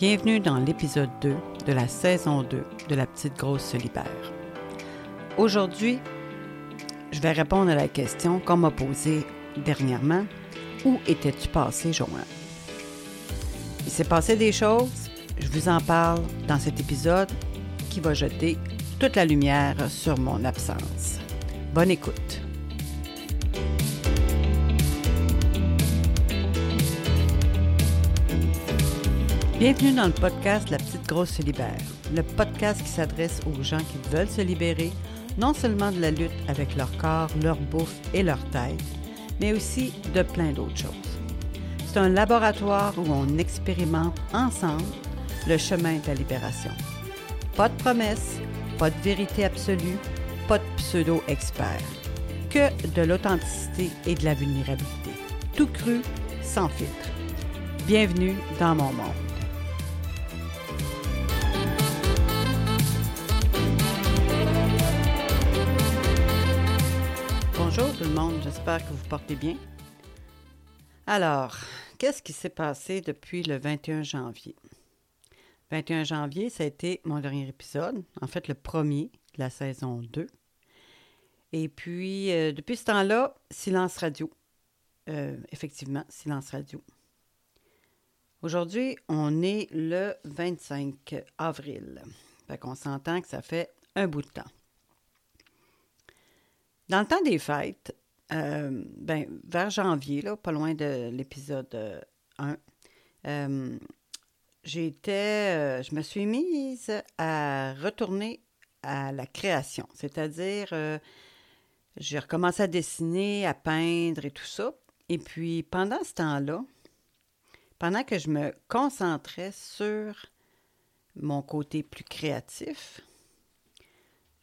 Bienvenue dans l'épisode 2 de la saison 2 de La Petite Grosse se libère. Aujourd'hui, je vais répondre à la question qu'on m'a posée dernièrement. Où étais-tu passé, Joanne? Il s'est passé des choses, je vous en parle dans cet épisode qui va jeter toute la lumière sur mon absence. Bonne écoute. Bienvenue dans le podcast La Petite Grosse se libère, le podcast qui s'adresse aux gens qui veulent se libérer non seulement de la lutte avec leur corps, leur bouffe et leur tête, mais aussi de plein d'autres choses. C'est un laboratoire où on expérimente ensemble le chemin de la libération. Pas de promesses, pas de vérité absolue, pas de pseudo-expert, que de l'authenticité et de la vulnérabilité. Tout cru, sans filtre. Bienvenue dans mon monde. Bonjour tout le monde, j'espère que vous portez bien. Alors, qu'est-ce qui s'est passé depuis le 21 janvier? 21 janvier, ça a été mon dernier épisode, en fait le premier de la saison 2. Et puis, euh, depuis ce temps-là, silence radio. Euh, effectivement, silence radio. Aujourd'hui, on est le 25 avril. Fait qu'on s'entend que ça fait un bout de temps. Dans le temps des fêtes, euh, ben, vers janvier, là, pas loin de l'épisode 1, euh, j'étais, euh, je me suis mise à retourner à la création, c'est-à-dire j'ai recommencé à dessiner, à peindre et tout ça. Et puis pendant ce temps-là, pendant que je me concentrais sur mon côté plus créatif,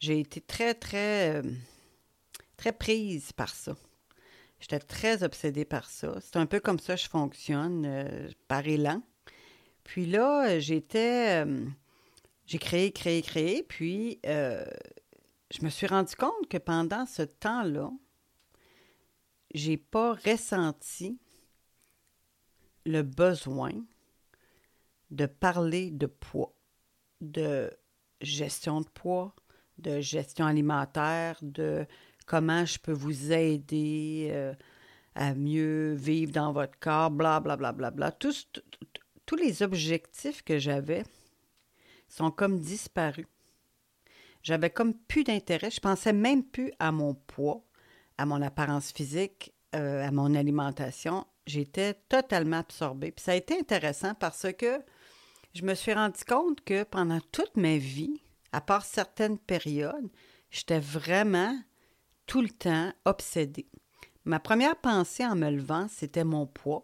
j'ai été très, très très prise par ça. J'étais très obsédée par ça. C'est un peu comme ça que je fonctionne, euh, par élan. Puis là, j'étais. Euh, j'ai créé, créé, créé. Puis euh, je me suis rendu compte que pendant ce temps-là, j'ai pas ressenti le besoin de parler de poids, de gestion de poids, de gestion alimentaire, de comment je peux vous aider euh, à mieux vivre dans votre corps, bla bla bla bla bla. Tous, les objectifs que j'avais sont comme disparus. J'avais comme plus d'intérêt. Je pensais même plus à mon poids, à mon apparence physique, euh, à mon alimentation. J'étais totalement absorbée. Puis ça a été intéressant parce que je me suis rendu compte que pendant toute ma vie, à part certaines périodes, j'étais vraiment tout le temps obsédée. Ma première pensée en me levant, c'était mon poids.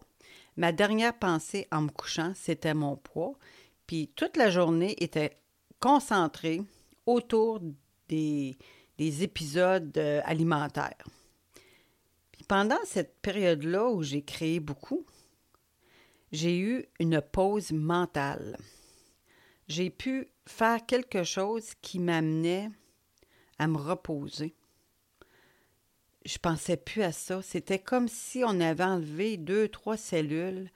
Ma dernière pensée en me couchant, c'était mon poids. Puis toute la journée était concentrée autour des, des épisodes euh, alimentaires. Puis pendant cette période-là où j'ai créé beaucoup, j'ai eu une pause mentale. J'ai pu faire quelque chose qui m'amenait à me reposer je pensais plus à ça. C'était comme si on avait enlevé deux, trois cellules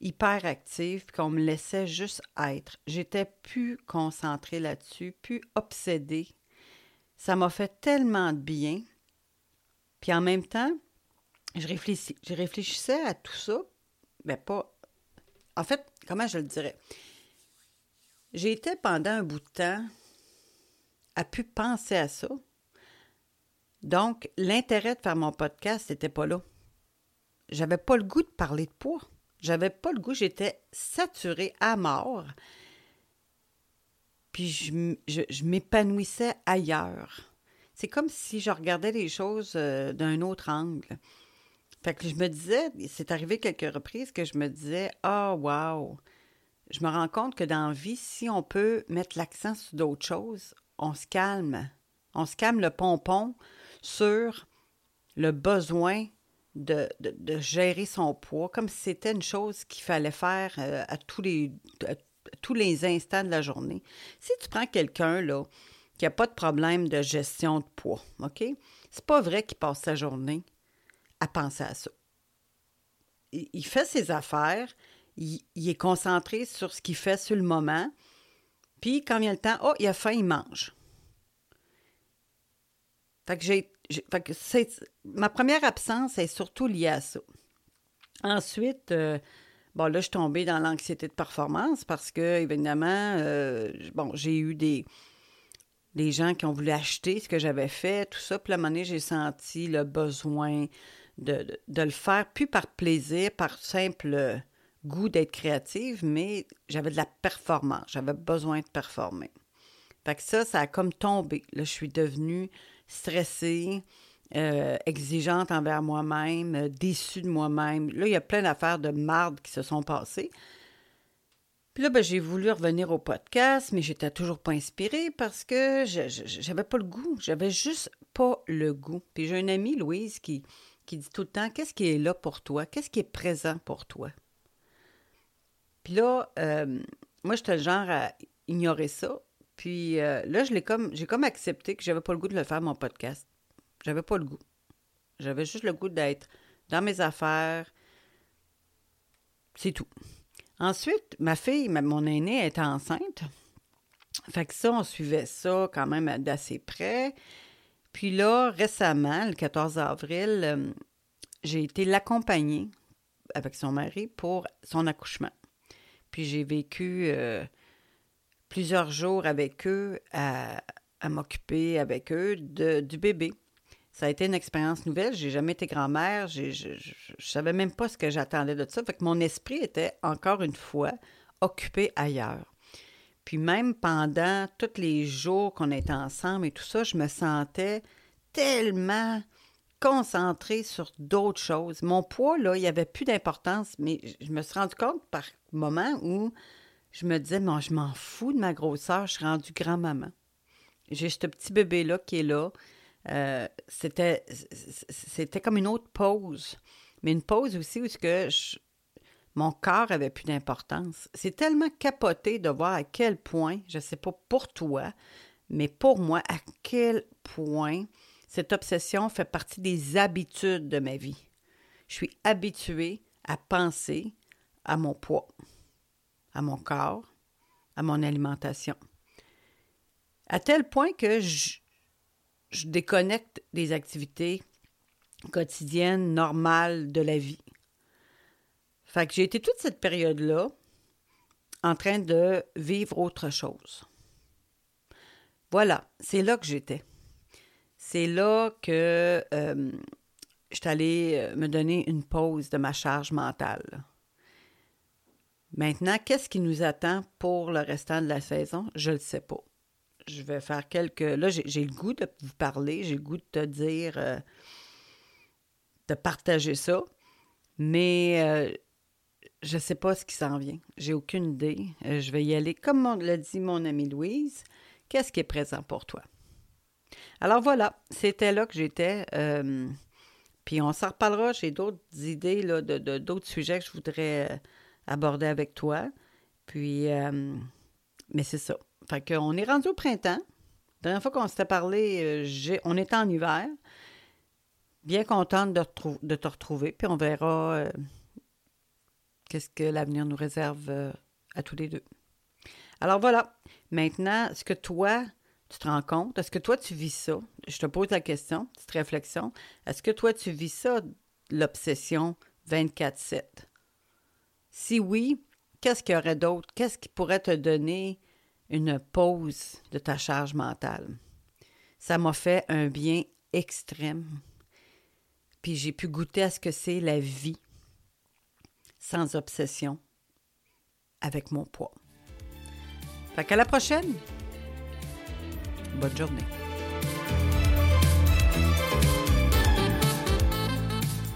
hyperactives, qu'on me laissait juste être. J'étais plus concentrée là-dessus, plus obsédée. Ça m'a fait tellement de bien. Puis en même temps, je, réfléchis, je réfléchissais à tout ça, mais pas. En fait, comment je le dirais? J'étais pendant un bout de temps à plus penser à ça, donc, l'intérêt de faire mon podcast, n'était pas là. J'avais pas le goût de parler de poids. J'avais pas le goût, j'étais saturée à mort. Puis je, m'épanouissais ailleurs. C'est comme si je regardais les choses euh, d'un autre angle. Fait que je me disais, c'est arrivé quelques reprises que je me disais, ah, oh, wow! Je me rends compte que dans la vie, si on peut mettre l'accent sur d'autres choses, on se calme. On se calme le pompon, sur le besoin de, gérer son poids, comme si c'était une chose qu'il fallait faire euh, à, tous les, instants de la journée. Si tu prends quelqu'un là, qui n'a pas de problème de gestion de poids, OK? C'est pas vrai qu'il passe sa journée à penser à ça. Il, fait ses affaires, il, est concentré sur ce qu'il fait sur le moment. Puis, quand vient le temps, oh, il a faim, il mange. Fait que j'ai. ma première absence est surtout liée à ça. Ensuite, euh, bon, là, je suis tombée dans l'anxiété de performance parce que, évidemment, euh, bon, j'ai eu des, des gens qui ont voulu acheter ce que j'avais fait, tout ça. Puis à un moment donné, j'ai senti le besoin de, le faire, plus par plaisir, par simple goût d'être créative, mais j'avais de la performance. J'avais besoin de performer. Fait que ça, ça a comme tombé. Là, je suis devenue stressée, euh, exigeante envers moi-même, euh, déçue de moi-même. Là, il y a plein d'affaires de marde qui se sont passées. Puis là, ben, j'ai voulu revenir au podcast, mais j'étais toujours pas inspirée parce que j'avais pas le goût. J'avais juste pas le goût. Puis j'ai une amie, Louise, qui, qui dit tout le temps Qu'est-ce qui est là pour toi? Qu'est-ce qui est présent pour toi? Puis là, euh, moi, j'étais le genre à ignorer ça. Puis euh, là, je l'ai comme, j'ai comme accepté que j'avais pas le goût de le faire, mon podcast. J'avais pas le goût. J'avais juste le goût d'être dans mes affaires. C'est tout. Ensuite, ma fille, mon aînée, était enceinte. Fait que ça, on suivait ça quand même d'assez près. Puis là, récemment, le 14 avril, euh, j'ai été l'accompagner avec son mari pour son accouchement. Puis j'ai vécu euh, plusieurs jours avec eux à, m'occuper avec eux du bébé. Ça a été une expérience nouvelle. J'ai jamais été grand-mère. Je ne savais même pas ce que j'attendais de ça. Fait mon esprit était encore une fois occupé ailleurs. Puis même pendant tous les jours qu'on était ensemble et tout ça, je me sentais tellement concentrée sur d'autres choses. Mon poids, là, il n'y avait plus d'importance, mais je me suis rendu compte par moment où je me disais, moi, je m'en fous de ma grosseur, je suis rendue grand-maman. J'ai ce petit bébé-là qui est là. Euh, c'était, c'était comme une autre pause, mais une pause aussi où que mon corps avait plus d'importance. C'est tellement capoté de voir à quel point, je ne sais pas pour toi, mais pour moi, à quel point cette obsession fait partie des habitudes de ma vie. Je suis habituée à penser à mon poids, à mon corps, à mon alimentation. À tel point que je, déconnecte des activités quotidiennes, normales de la vie. Fait que j'ai été toute cette période-là en train de vivre autre chose. Voilà, c'est là que j'étais. C'est là que euh, je allée euh, me donner une pause de ma charge mentale. Maintenant, qu'est-ce qui nous attend pour le restant de la saison? Je ne le sais pas je vais faire quelques. Là, j'ai le goût de vous parler, j'ai le goût de te dire, euh, de partager ça, mais euh, je ne sais pas ce qui s'en vient. J'ai aucune idée. Euh, je vais y aller, comme l'a dit mon amie Louise. Qu'est-ce qui est présent pour toi? Alors voilà, c'était là que j'étais. puis on s'en reparlera. J'ai d'autres idées de d'autres sujets que je voudrais aborder avec toi. Puis, mais c'est ça. Fait qu'on est rendu au printemps. La dernière fois qu'on s'était parlé, euh, on était en hiver. Bien contente de, te retrouver, puis on verra euh, qu'est-ce que l'avenir nous réserve euh, à tous les deux. Alors voilà, maintenant, est-ce que toi, tu te rends compte? Est-ce que toi, tu vis ça? Je te pose la question, petite réflexion. Est-ce que toi, tu vis ça, l'obsession 24-7? Si oui, qu'est-ce qu'il y aurait d'autre? Qu'est-ce qui pourrait te donner une pause de ta charge mentale? Ça m'a fait un bien extrême. Puis j'ai pu goûter à ce que c'est la vie sans obsession avec mon poids. Fait qu'à la prochaine. Bonne journée.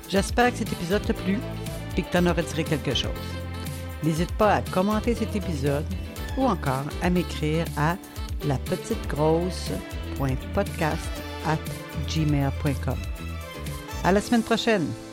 J'espère que cet épisode t'a plu et que tu en aurais tiré quelque chose. N'hésite pas à commenter cet épisode ou encore à m'écrire à la petite grosse.podcast at gmail.com. À la semaine prochaine!